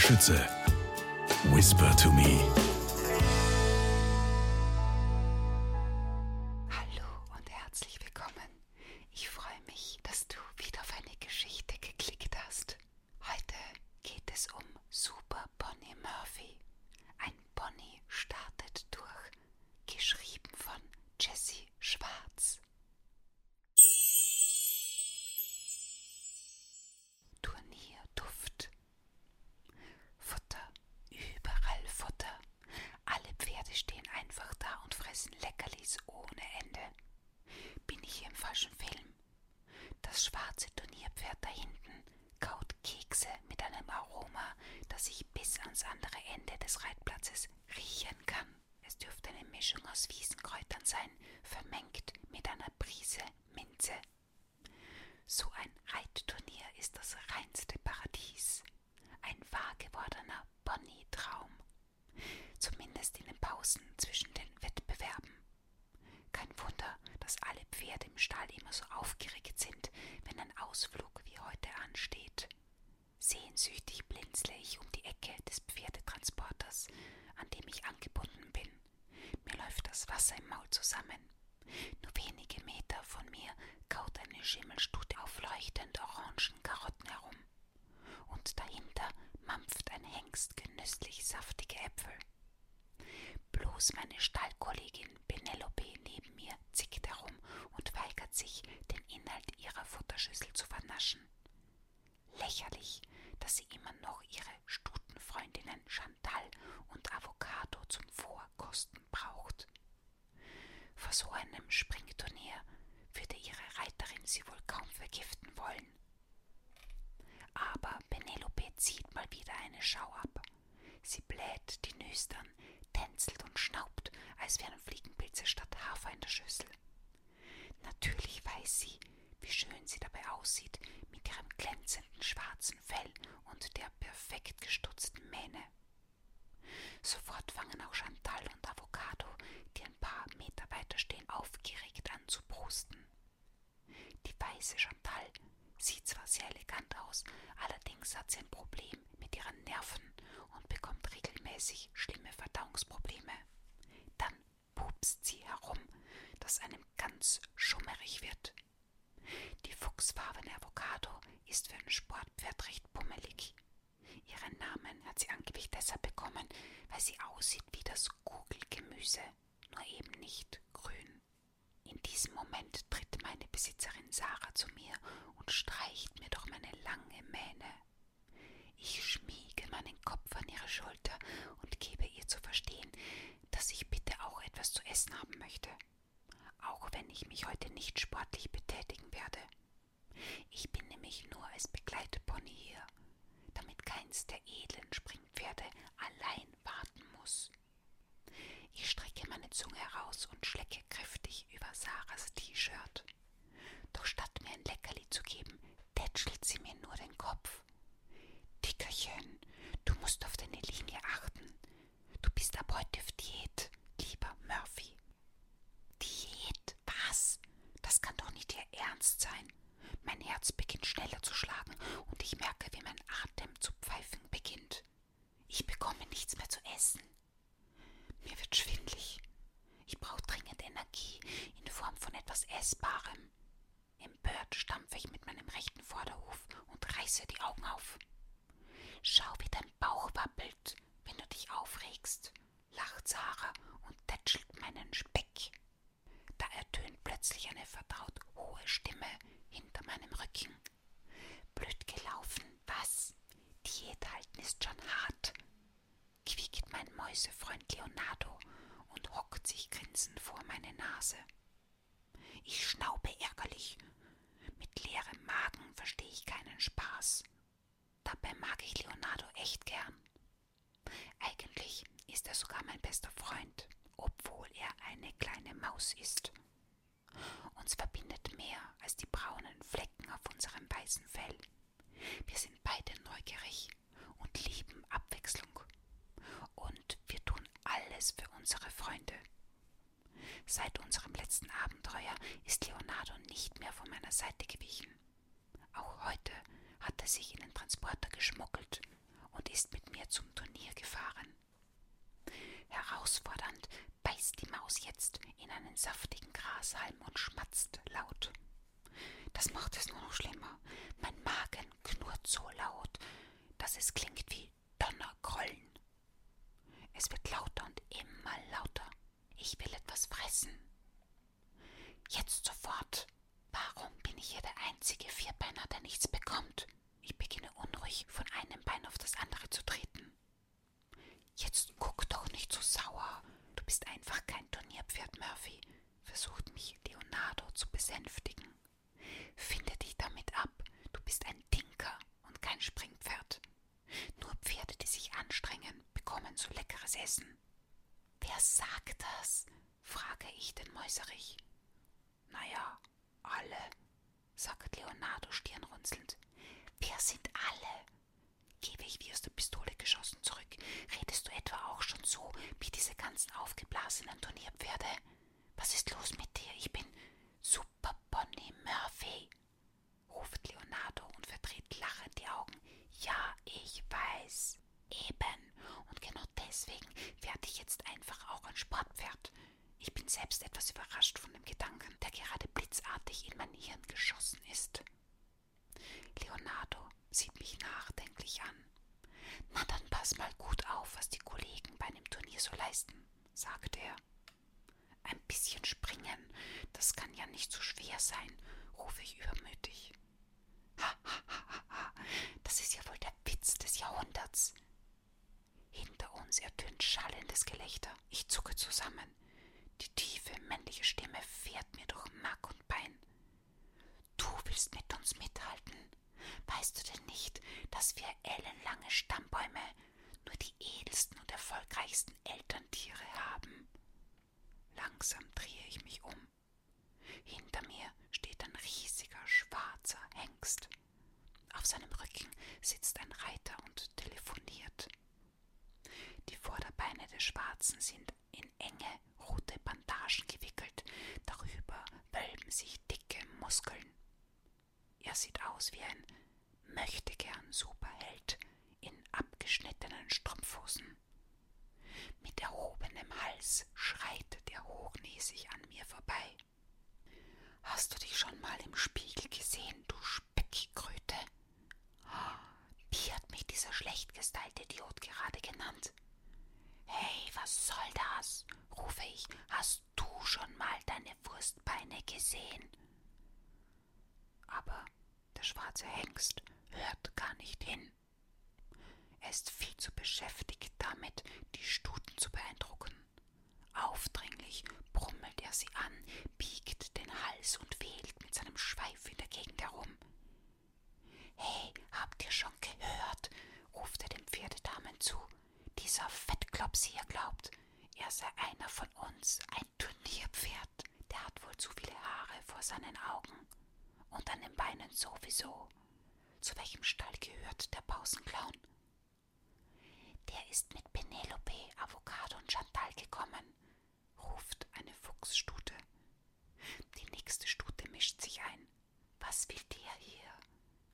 Schütze. Whisper to me. Das schwarze Turnierpferd da hinten kaut Kekse mit einem Aroma, das ich bis ans andere Ende des Reitplatzes riechen kann. Es dürfte eine Mischung aus Wiesenkräutern sein, vermengt mit einer Prise Minze. So ein Reitturnier ist das reinste Paradies. Ein wahr gewordener Bonnie-Traum. Zumindest in den Pausen zwischen den Wettbewerben. Kein Wunder, dass alle Pferde im Stall immer so aufgeregt sind, wenn ein Ausflug wie heute ansteht. Sehnsüchtig blinzle ich um die Ecke des Pferdetransporters, an dem ich angebunden bin. Mir läuft das Wasser im Maul zusammen. Nur wenige Meter von mir kaut eine Schimmelstute auf leuchtend orangen Karotten herum. Und dahinter mampft ein Hengst genüsslich saftige Äpfel. Bloß meine Stallkollegin Penelope neben mir zickt herum und weigert sich, den Inhalt ihrer Futterschüssel zu vernaschen. Lächerlich, dass sie immer noch ihre Stutenfreundinnen Chantal und Avocado zum Vorkosten braucht. Vor so einem Springturnier würde ihre Reiterin sie wohl kaum vergiften wollen. Aber Penelope zieht mal wieder eine Schau ab. Sie bläht die Nüstern, tänzelt und schnaubt, als wären Fliegenpilze statt Hafer in der Schüssel. Natürlich weiß sie, wie schön sie dabei aussieht mit ihrem glänzenden schwarzen Fell und der perfekt gestutzten Mähne. Sofort fangen auch Chantal und Avocado, die ein paar Meter weiter stehen, aufgeregt an zu brusten. Die weiße Chantal sieht zwar sehr elegant aus, allerdings hat sie ein Problem mit ihren Nerven und bekommt regelmäßig schlimme Verdauungsprobleme. Dann pupst sie herum, dass einem ganz schummerig wird. Die fuchsfarbene Avocado ist für ein Sportpferd recht pummelig. Ihren Namen hat sie angeblich deshalb bekommen, weil sie aussieht wie das Kugelgemüse, nur eben nicht grün. In diesem Moment tritt meine Besitzerin Sarah zu mir und streicht mir durch meine lange Mähne. Ich schmiege meinen Kopf an ihre Schulter und gebe ihr zu verstehen, dass ich bitte auch etwas zu essen haben möchte, ich mich heute nicht sportlich betätigen werde. Ich bin nämlich nur als Begleitpony hier, damit keins der edlen Springpferde allein warten muss. Ich strecke meine Zunge heraus und schlecke kräftig über Sarahs T-Shirt. Doch statt mir ein Leckerli zu geben, tätschelt sie mir nur den Kopf. Dickerchen, du musst auf deine Linie achten. Du bist ab heute auf Diät, lieber Murphy. Diät? Was? Das kann doch nicht Ihr Ernst sein. Mein Herz beginnt schneller zu schlagen und ich merke, wie mein Atem zu pfeifen beginnt. Ich bekomme nichts mehr zu essen. Mir wird schwindlig. Ich brauche dringend Energie in Form von etwas Essbarem. Empört stampfe ich mit meinem rechten Vorderhuf und reiße die Augen auf. Schau, wie dein Bauch wabbelt, wenn du dich aufregst, lacht Sarah und tätschelt meinen Speck. Da ertönt plötzlich eine vertraut hohe Stimme hinter meinem Rücken. Blöd gelaufen, was? Diät halten ist schon hart, quiekt mein Mäusefreund Leonardo und hockt sich grinsend vor meine Nase. Ich schnaube ärgerlich. Mit leerem Magen verstehe ich keinen Spaß. Dabei mag ich Leonardo echt gern. heißen Fällen. Wir sind beide neugierig und lieben Abwechslung. Und wir tun alles für unsere Freunde. Seit unserem letzten Abenteuer ist Leonardo nicht mehr von meiner Seite gewichen. Auch heute hat er sich in den Transporter geschmuggelt und ist mit mir zum Turnier gefahren. Herausfordernd beißt die Maus jetzt in einen saftigen Grashalm und schmatzt laut. Das macht es nur noch schlimmer. Mein Magen knurrt so laut, dass es klingt wie Donnergrollen. Es wird lauter und immer lauter. Ich will etwas fressen. Jetzt sofort. Warum bin ich hier der einzige Vierbeiner, der nichts bekommt? Ich beginne unruhig von einem Bein auf das andere zu treten. Jetzt guck doch nicht so sauer. Du bist einfach kein Turnierpferd, Murphy, versucht mich Leonardo zu besänftigen. Finde dich damit ab. Du bist ein Tinker und kein Springpferd. Nur Pferde, die sich anstrengen, bekommen so leckeres Essen. Wer sagt das? frage ich den Mäuserich. Naja, alle, sagt Leonardo stirnrunzelnd. Wer sind alle? Gebe ich wie aus der Pistole geschossen zurück. Redest du etwa auch schon so wie diese ganzen aufgeblasenen Turnierpferde? Was ist los mit dir? Ich bin Super Bonnie Murphy, ruft Leonardo und verdreht lachend die Augen. Ja, ich weiß. Eben. Und genau deswegen werde ich jetzt einfach auch ein Sportpferd. Ich bin selbst etwas überrascht von dem Gedanken, der gerade blitzartig in mein Hirn geschossen ist. Leonardo sieht mich nachdenklich an. Na dann pass mal gut auf, was die Kollegen bei einem Turnier so leisten, sagt er. Ein bisschen springen, das kann ja nicht so schwer sein, rufe ich übermütig. Ha, ha, ha, ha, das ist ja wohl der Witz des Jahrhunderts. Hinter uns ertönt schallendes Gelächter. Ich zucke zusammen. Die tiefe männliche Stimme fährt mir durch Mark und Bein. Du willst mit uns mithalten? Weißt du denn nicht, dass wir ellenlange Stammbäume, erfolgreichsten Elterntiere haben? Langsam drehe ich mich um. Hinter mir steht ein riesiger schwarzer Hengst. Auf seinem Rücken sitzt ein Reiter und telefoniert. Die Vorderbeine des Schwarzen sind in enge rote Bandagen gewickelt, darüber wölben sich dicke Muskeln. Er sieht aus wie ein möchtegern Superheld in abgeschnittenen Strumpfhosen. Mit erhobenem Hals schreitet er hochnäsig an mir vorbei. Hast du dich schon mal im Spiegel gesehen, du Speckkröte? Wie hat mich dieser schlecht gestylte Idiot gerade genannt? Hey, was soll das? rufe ich. Hast du schon mal deine Wurstbeine gesehen? Aber der schwarze Hengst hört gar nicht hin. Er ist viel zu beschäftigt zu beeindrucken. Aufdringlich brummelt er sie an, biegt den Hals und wählt mit seinem Schweif in der Gegend herum. Hey, habt ihr schon gehört? ruft er den Pferdedamen zu. Dieser Fettklops hier glaubt, er sei einer von uns, ein Turnierpferd. Der hat wohl zu viele Haare vor seinen Augen. Und an den Beinen sowieso. Zu welchem Stall gehört der Pausenclown? Der ist mit Penelope, Avocado und Chantal gekommen, ruft eine Fuchsstute. Die nächste Stute mischt sich ein. Was will der hier?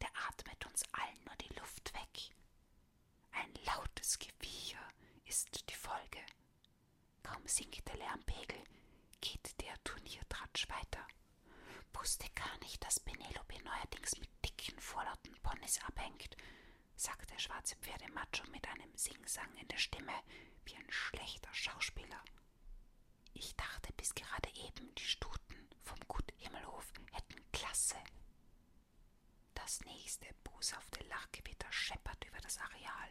Der atmet uns allen nur die Luft weg. Ein lautes Gewiecher ist die Folge. Kaum sinkt der Lärmpegel, geht der Turniertratsch weiter. Wusste gar nicht, dass Penelope neuerdings mit dicken, vorlauten Ponys abhängt, sagt der schwarze Pferdemacho mit einem Singsang in der Stimme wie ein schlechter Schauspieler. Ich dachte bis gerade eben, die Stuten vom Gut Himmelhof hätten Klasse. Das nächste boshafte Lachgewitter scheppert über das Areal.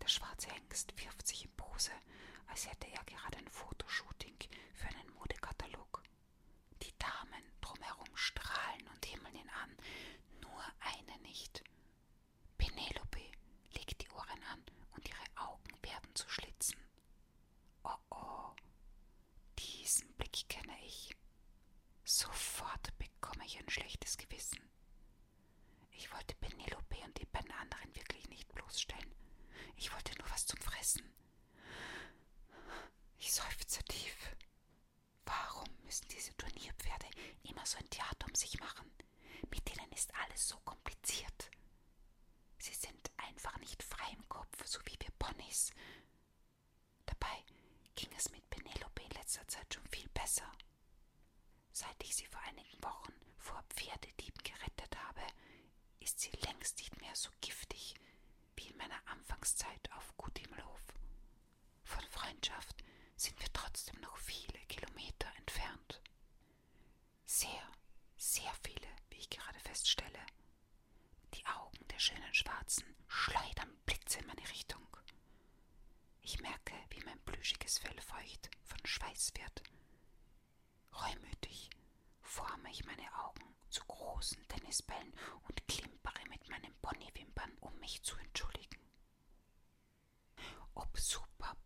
Der schwarze Hengst wirft sich in Pose, als hätte er gerade ein Fotoshooting für einen Modekatalog. Die Damen drumherum strahlen und himmeln ihn an, nur eine nicht. Penelope legt die Ohren an und ihre Augen werden zu Schlitzen. Oh oh, diesen Blick kenne ich. Sofort bekomme ich ein schlechtes Gewissen. Ich wollte Penelope und die beiden anderen wirklich nicht bloßstellen. Ich wollte nur was zum Fressen. Ich seufze tief. Warum müssen diese Turnierpferde immer so ein Theater um sich machen? Mit denen ist alles so kompliziert. Sie sind einfach nicht frei im Kopf, so wie wir Ponys. Dabei es mit Penelope in letzter Zeit schon viel besser. Seit ich sie vor einigen Wochen vor Pferdedieben gerettet habe, ist sie längst nicht mehr so giftig wie in meiner Anfangszeit auf Gut. Von Freundschaft sind wir trotzdem noch viele Kilometer entfernt. Sehr, sehr viele, wie ich gerade feststelle. Die Augen der schönen Schwarzen schleudern Blitze in meine Richtung. Ich merke, wie mein plüschiges Fell feucht von Schweiß wird. Reumütig forme ich meine Augen zu großen Tennisbällen und klimpere mit meinen Ponywimpern, um mich zu entschuldigen. Ob Super